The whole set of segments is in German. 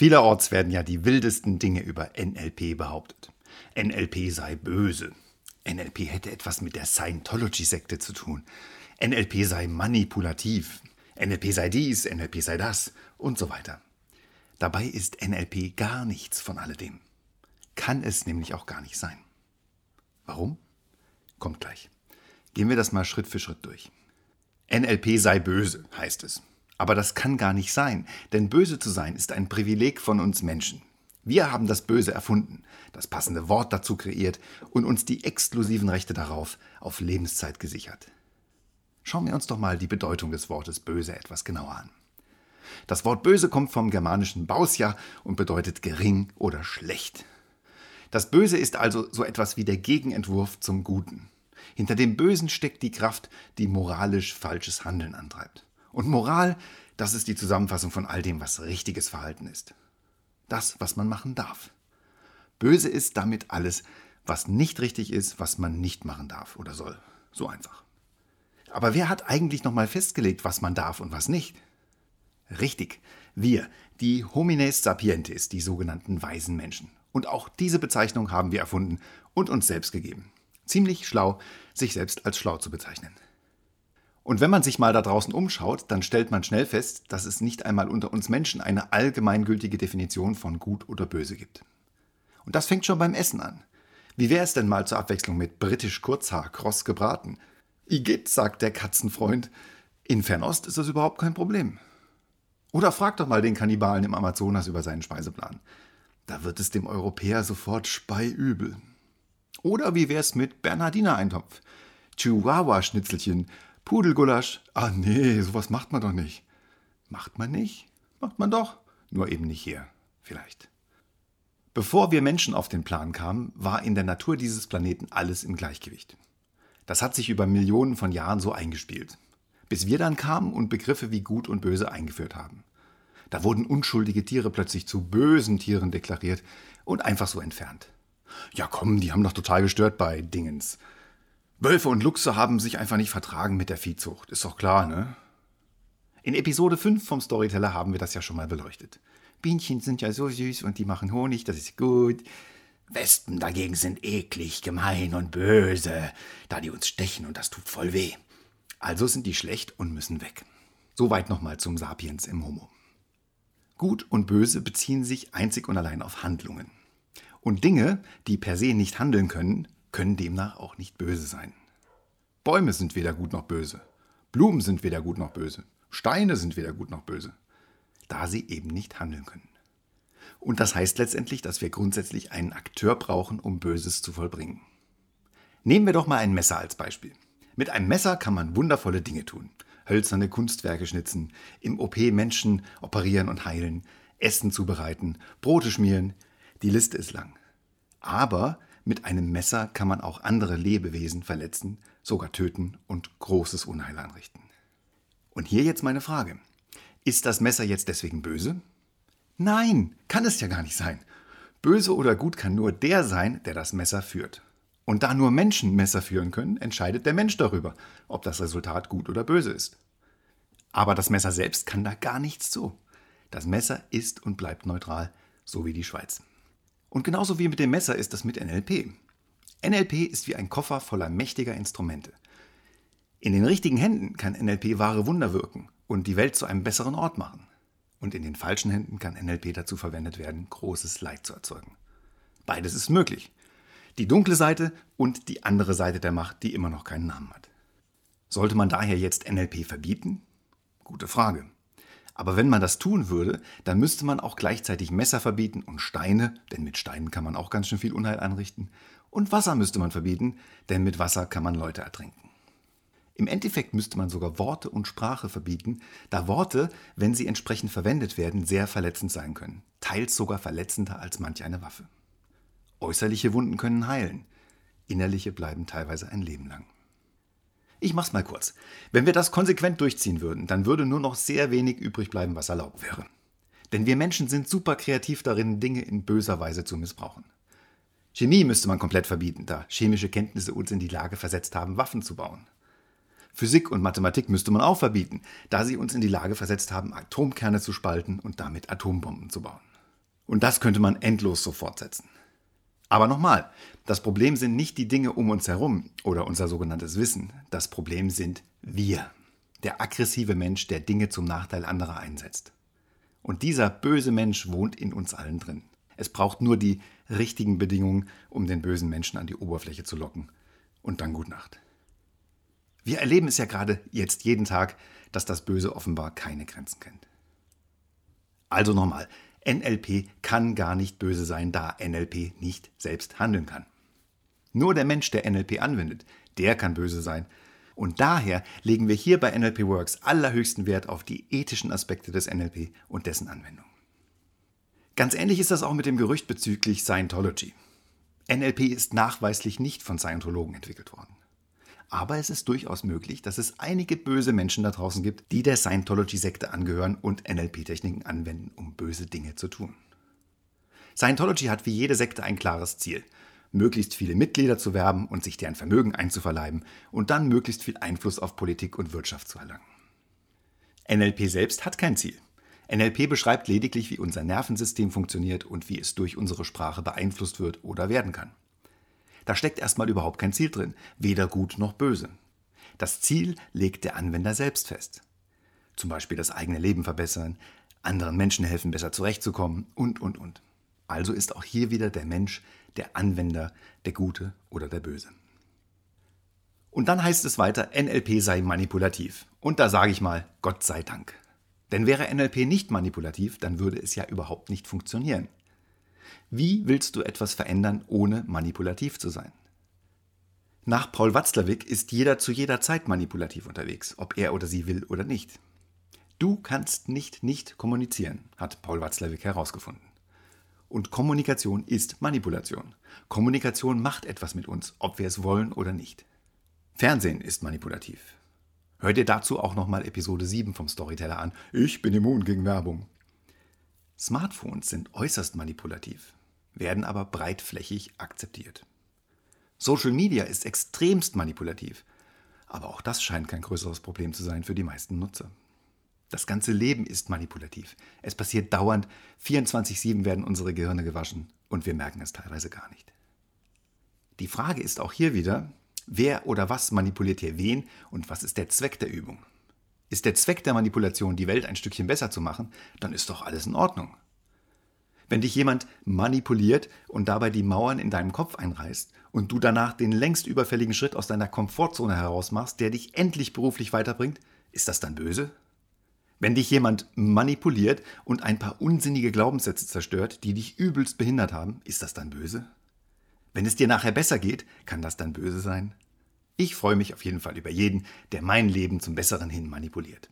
Vielerorts werden ja die wildesten Dinge über NLP behauptet. NLP sei böse. NLP hätte etwas mit der Scientology-Sekte zu tun. NLP sei manipulativ. NLP sei dies, NLP sei das und so weiter. Dabei ist NLP gar nichts von alledem. Kann es nämlich auch gar nicht sein. Warum? Kommt gleich. Gehen wir das mal Schritt für Schritt durch. NLP sei böse, heißt es. Aber das kann gar nicht sein, denn böse zu sein ist ein Privileg von uns Menschen. Wir haben das Böse erfunden, das passende Wort dazu kreiert und uns die exklusiven Rechte darauf auf Lebenszeit gesichert. Schauen wir uns doch mal die Bedeutung des Wortes böse etwas genauer an. Das Wort böse kommt vom germanischen Bausja und bedeutet gering oder schlecht. Das Böse ist also so etwas wie der Gegenentwurf zum Guten. Hinter dem Bösen steckt die Kraft, die moralisch falsches Handeln antreibt. Und Moral, das ist die Zusammenfassung von all dem, was richtiges Verhalten ist. Das, was man machen darf. Böse ist damit alles, was nicht richtig ist, was man nicht machen darf oder soll. So einfach. Aber wer hat eigentlich nochmal festgelegt, was man darf und was nicht? Richtig, wir, die Homines sapientes, die sogenannten weisen Menschen. Und auch diese Bezeichnung haben wir erfunden und uns selbst gegeben. Ziemlich schlau, sich selbst als schlau zu bezeichnen. Und wenn man sich mal da draußen umschaut, dann stellt man schnell fest, dass es nicht einmal unter uns Menschen eine allgemeingültige Definition von gut oder böse gibt. Und das fängt schon beim Essen an. Wie wäre es denn mal zur Abwechslung mit britisch Kurzhaar, kross gebraten? Igitt, sagt der Katzenfreund. In Fernost ist das überhaupt kein Problem. Oder frag doch mal den Kannibalen im Amazonas über seinen Speiseplan. Da wird es dem Europäer sofort speiübel. Oder wie wär's mit Bernhardiner-Eintopf? Chihuahua-Schnitzelchen, Pudelgulasch. Ah nee, sowas macht man doch nicht. Macht man nicht? Macht man doch. Nur eben nicht hier. Vielleicht. Bevor wir Menschen auf den Plan kamen, war in der Natur dieses Planeten alles im Gleichgewicht. Das hat sich über Millionen von Jahren so eingespielt. Bis wir dann kamen und Begriffe wie gut und böse eingeführt haben. Da wurden unschuldige Tiere plötzlich zu bösen Tieren deklariert und einfach so entfernt. Ja komm, die haben doch total gestört bei Dingens. Wölfe und Luchse haben sich einfach nicht vertragen mit der Viehzucht. Ist doch klar, ne? In Episode 5 vom Storyteller haben wir das ja schon mal beleuchtet. Bienchen sind ja so süß und die machen Honig, das ist gut. Wespen dagegen sind eklig, gemein und böse, da die uns stechen und das tut voll weh. Also sind die schlecht und müssen weg. Soweit nochmal zum Sapiens im Homo. Gut und böse beziehen sich einzig und allein auf Handlungen. Und Dinge, die per se nicht handeln können, können demnach auch nicht böse sein. Bäume sind weder gut noch böse. Blumen sind weder gut noch böse. Steine sind weder gut noch böse. Da sie eben nicht handeln können. Und das heißt letztendlich, dass wir grundsätzlich einen Akteur brauchen, um Böses zu vollbringen. Nehmen wir doch mal ein Messer als Beispiel. Mit einem Messer kann man wundervolle Dinge tun. Hölzerne Kunstwerke schnitzen, im OP Menschen operieren und heilen, Essen zubereiten, Brote schmieren. Die Liste ist lang. Aber mit einem Messer kann man auch andere Lebewesen verletzen, sogar töten und großes Unheil anrichten. Und hier jetzt meine Frage. Ist das Messer jetzt deswegen böse? Nein, kann es ja gar nicht sein. Böse oder gut kann nur der sein, der das Messer führt. Und da nur Menschen Messer führen können, entscheidet der Mensch darüber, ob das Resultat gut oder böse ist. Aber das Messer selbst kann da gar nichts zu. Das Messer ist und bleibt neutral, so wie die Schweiz. Und genauso wie mit dem Messer ist das mit NLP. NLP ist wie ein Koffer voller mächtiger Instrumente. In den richtigen Händen kann NLP wahre Wunder wirken und die Welt zu einem besseren Ort machen. Und in den falschen Händen kann NLP dazu verwendet werden, großes Leid zu erzeugen. Beides ist möglich. Die dunkle Seite und die andere Seite der Macht, die immer noch keinen Namen hat. Sollte man daher jetzt NLP verbieten? Gute Frage. Aber wenn man das tun würde, dann müsste man auch gleichzeitig Messer verbieten und Steine, denn mit Steinen kann man auch ganz schön viel Unheil anrichten. Und Wasser müsste man verbieten, denn mit Wasser kann man Leute ertrinken. Im Endeffekt müsste man sogar Worte und Sprache verbieten, da Worte, wenn sie entsprechend verwendet werden, sehr verletzend sein können, teils sogar verletzender als manch eine Waffe. Äußerliche Wunden können heilen, innerliche bleiben teilweise ein Leben lang. Ich mach's mal kurz. Wenn wir das konsequent durchziehen würden, dann würde nur noch sehr wenig übrig bleiben, was erlaubt wäre. Denn wir Menschen sind super kreativ darin, Dinge in böser Weise zu missbrauchen. Chemie müsste man komplett verbieten, da chemische Kenntnisse uns in die Lage versetzt haben, Waffen zu bauen. Physik und Mathematik müsste man auch verbieten, da sie uns in die Lage versetzt haben, Atomkerne zu spalten und damit Atombomben zu bauen. Und das könnte man endlos so fortsetzen. Aber nochmal, das Problem sind nicht die Dinge um uns herum oder unser sogenanntes Wissen. Das Problem sind wir. Der aggressive Mensch, der Dinge zum Nachteil anderer einsetzt. Und dieser böse Mensch wohnt in uns allen drin. Es braucht nur die richtigen Bedingungen, um den bösen Menschen an die Oberfläche zu locken. Und dann gut Nacht. Wir erleben es ja gerade jetzt jeden Tag, dass das Böse offenbar keine Grenzen kennt. Also nochmal, NLP kann gar nicht böse sein, da NLP nicht selbst handeln kann. Nur der Mensch, der NLP anwendet, der kann böse sein. Und daher legen wir hier bei NLP Works allerhöchsten Wert auf die ethischen Aspekte des NLP und dessen Anwendung. Ganz ähnlich ist das auch mit dem Gerücht bezüglich Scientology. NLP ist nachweislich nicht von Scientologen entwickelt worden. Aber es ist durchaus möglich, dass es einige böse Menschen da draußen gibt, die der Scientology-Sekte angehören und NLP-Techniken anwenden, um böse Dinge zu tun. Scientology hat wie jede Sekte ein klares Ziel. Möglichst viele Mitglieder zu werben und sich deren Vermögen einzuverleiben und dann möglichst viel Einfluss auf Politik und Wirtschaft zu erlangen. NLP selbst hat kein Ziel. NLP beschreibt lediglich, wie unser Nervensystem funktioniert und wie es durch unsere Sprache beeinflusst wird oder werden kann. Da steckt erstmal überhaupt kein Ziel drin, weder gut noch böse. Das Ziel legt der Anwender selbst fest. Zum Beispiel das eigene Leben verbessern, anderen Menschen helfen, besser zurechtzukommen und, und, und. Also ist auch hier wieder der Mensch, der Anwender, der Gute oder der Böse. Und dann heißt es weiter, NLP sei manipulativ. Und da sage ich mal, Gott sei Dank. Denn wäre NLP nicht manipulativ, dann würde es ja überhaupt nicht funktionieren. Wie willst du etwas verändern, ohne manipulativ zu sein? Nach Paul Watzlawick ist jeder zu jeder Zeit manipulativ unterwegs, ob er oder sie will oder nicht. Du kannst nicht nicht kommunizieren, hat Paul Watzlawick herausgefunden. Und Kommunikation ist Manipulation. Kommunikation macht etwas mit uns, ob wir es wollen oder nicht. Fernsehen ist manipulativ. Hör dir dazu auch nochmal Episode 7 vom Storyteller an. Ich bin immun gegen Werbung. Smartphones sind äußerst manipulativ, werden aber breitflächig akzeptiert. Social Media ist extremst manipulativ, aber auch das scheint kein größeres Problem zu sein für die meisten Nutzer. Das ganze Leben ist manipulativ. Es passiert dauernd, 24-7 werden unsere Gehirne gewaschen und wir merken es teilweise gar nicht. Die Frage ist auch hier wieder, wer oder was manipuliert hier wen und was ist der Zweck der Übung? Ist der Zweck der Manipulation, die Welt ein Stückchen besser zu machen, dann ist doch alles in Ordnung. Wenn dich jemand manipuliert und dabei die Mauern in deinem Kopf einreißt und du danach den längst überfälligen Schritt aus deiner Komfortzone herausmachst, der dich endlich beruflich weiterbringt, ist das dann böse? Wenn dich jemand manipuliert und ein paar unsinnige Glaubenssätze zerstört, die dich übelst behindert haben, ist das dann böse? Wenn es dir nachher besser geht, kann das dann böse sein? Ich freue mich auf jeden Fall über jeden, der mein Leben zum Besseren hin manipuliert.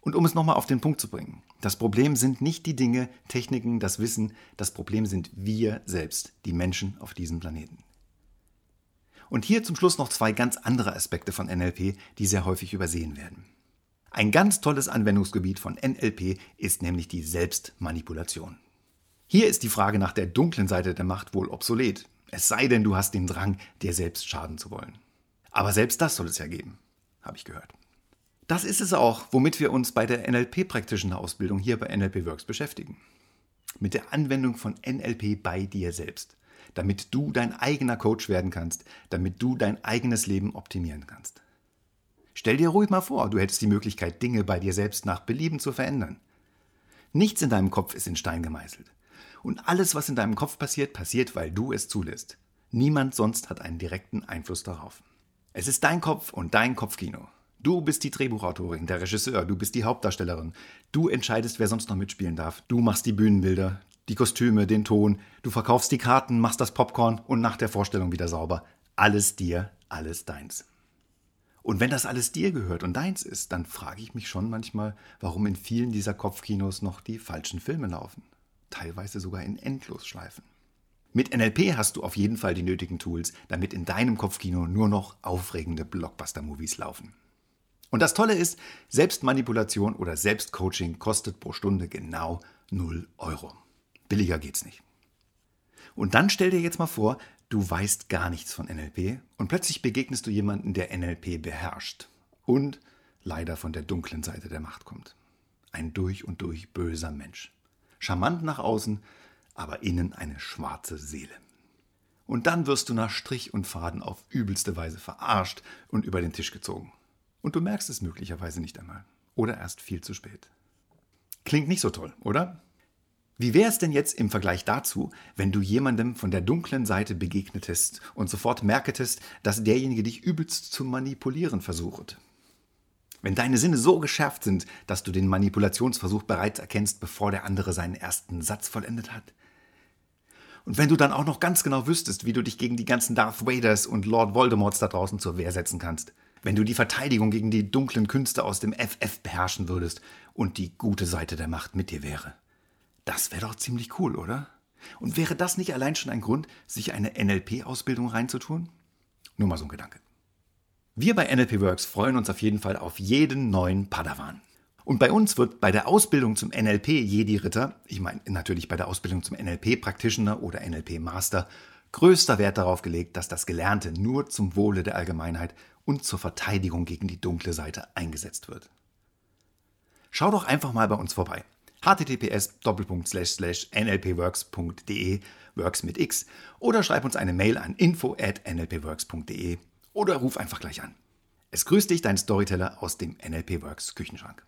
Und um es nochmal auf den Punkt zu bringen, das Problem sind nicht die Dinge, Techniken, das Wissen, das Problem sind wir selbst, die Menschen auf diesem Planeten. Und hier zum Schluss noch zwei ganz andere Aspekte von NLP, die sehr häufig übersehen werden. Ein ganz tolles Anwendungsgebiet von NLP ist nämlich die Selbstmanipulation. Hier ist die Frage nach der dunklen Seite der Macht wohl obsolet, es sei denn, du hast den Drang, dir selbst schaden zu wollen. Aber selbst das soll es ja geben, habe ich gehört. Das ist es auch, womit wir uns bei der NLP-praktischen Ausbildung hier bei NLP Works beschäftigen. Mit der Anwendung von NLP bei dir selbst, damit du dein eigener Coach werden kannst, damit du dein eigenes Leben optimieren kannst. Stell dir ruhig mal vor, du hättest die Möglichkeit, Dinge bei dir selbst nach Belieben zu verändern. Nichts in deinem Kopf ist in Stein gemeißelt. Und alles, was in deinem Kopf passiert, passiert, weil du es zulässt. Niemand sonst hat einen direkten Einfluss darauf. Es ist dein Kopf und dein Kopfkino. Du bist die Drehbuchautorin, der Regisseur, du bist die Hauptdarstellerin. Du entscheidest, wer sonst noch mitspielen darf. Du machst die Bühnenbilder, die Kostüme, den Ton. Du verkaufst die Karten, machst das Popcorn und nach der Vorstellung wieder sauber. Alles dir, alles deins. Und wenn das alles dir gehört und deins ist, dann frage ich mich schon manchmal, warum in vielen dieser Kopfkinos noch die falschen Filme laufen. Teilweise sogar in Endlosschleifen. Mit NLP hast du auf jeden Fall die nötigen Tools, damit in deinem Kopfkino nur noch aufregende Blockbuster-Movies laufen. Und das Tolle ist, Selbstmanipulation oder Selbstcoaching kostet pro Stunde genau 0 Euro. Billiger geht's nicht. Und dann stell dir jetzt mal vor, du weißt gar nichts von NLP und plötzlich begegnest du jemanden, der NLP beherrscht und leider von der dunklen Seite der Macht kommt. Ein durch und durch böser Mensch. Charmant nach außen, aber innen eine schwarze Seele. Und dann wirst du nach Strich und Faden auf übelste Weise verarscht und über den Tisch gezogen. Und du merkst es möglicherweise nicht einmal. Oder erst viel zu spät. Klingt nicht so toll, oder? Wie wäre es denn jetzt im Vergleich dazu, wenn du jemandem von der dunklen Seite begegnetest und sofort merketest, dass derjenige dich übelst zu manipulieren versucht? Wenn deine Sinne so geschärft sind, dass du den Manipulationsversuch bereits erkennst, bevor der andere seinen ersten Satz vollendet hat? Und wenn du dann auch noch ganz genau wüsstest, wie du dich gegen die ganzen Darth Vaders und Lord Voldemorts da draußen zur Wehr setzen kannst? Wenn du die Verteidigung gegen die dunklen Künste aus dem FF beherrschen würdest und die gute Seite der Macht mit dir wäre? Das wäre doch ziemlich cool, oder? Und wäre das nicht allein schon ein Grund, sich eine NLP-Ausbildung reinzutun? Nur mal so ein Gedanke. Wir bei NLP Works freuen uns auf jeden Fall auf jeden neuen Padawan. Und bei uns wird bei der Ausbildung zum NLP Jedi Ritter, ich meine natürlich bei der Ausbildung zum NLP Practitioner oder NLP Master, größter Wert darauf gelegt, dass das Gelernte nur zum Wohle der Allgemeinheit und zur Verteidigung gegen die dunkle Seite eingesetzt wird. Schau doch einfach mal bei uns vorbei. https nlpworks.de works mit x oder schreib uns eine Mail an info at nlpworks.de oder ruf einfach gleich an. Es grüßt dich dein Storyteller aus dem NLP Works Küchenschrank.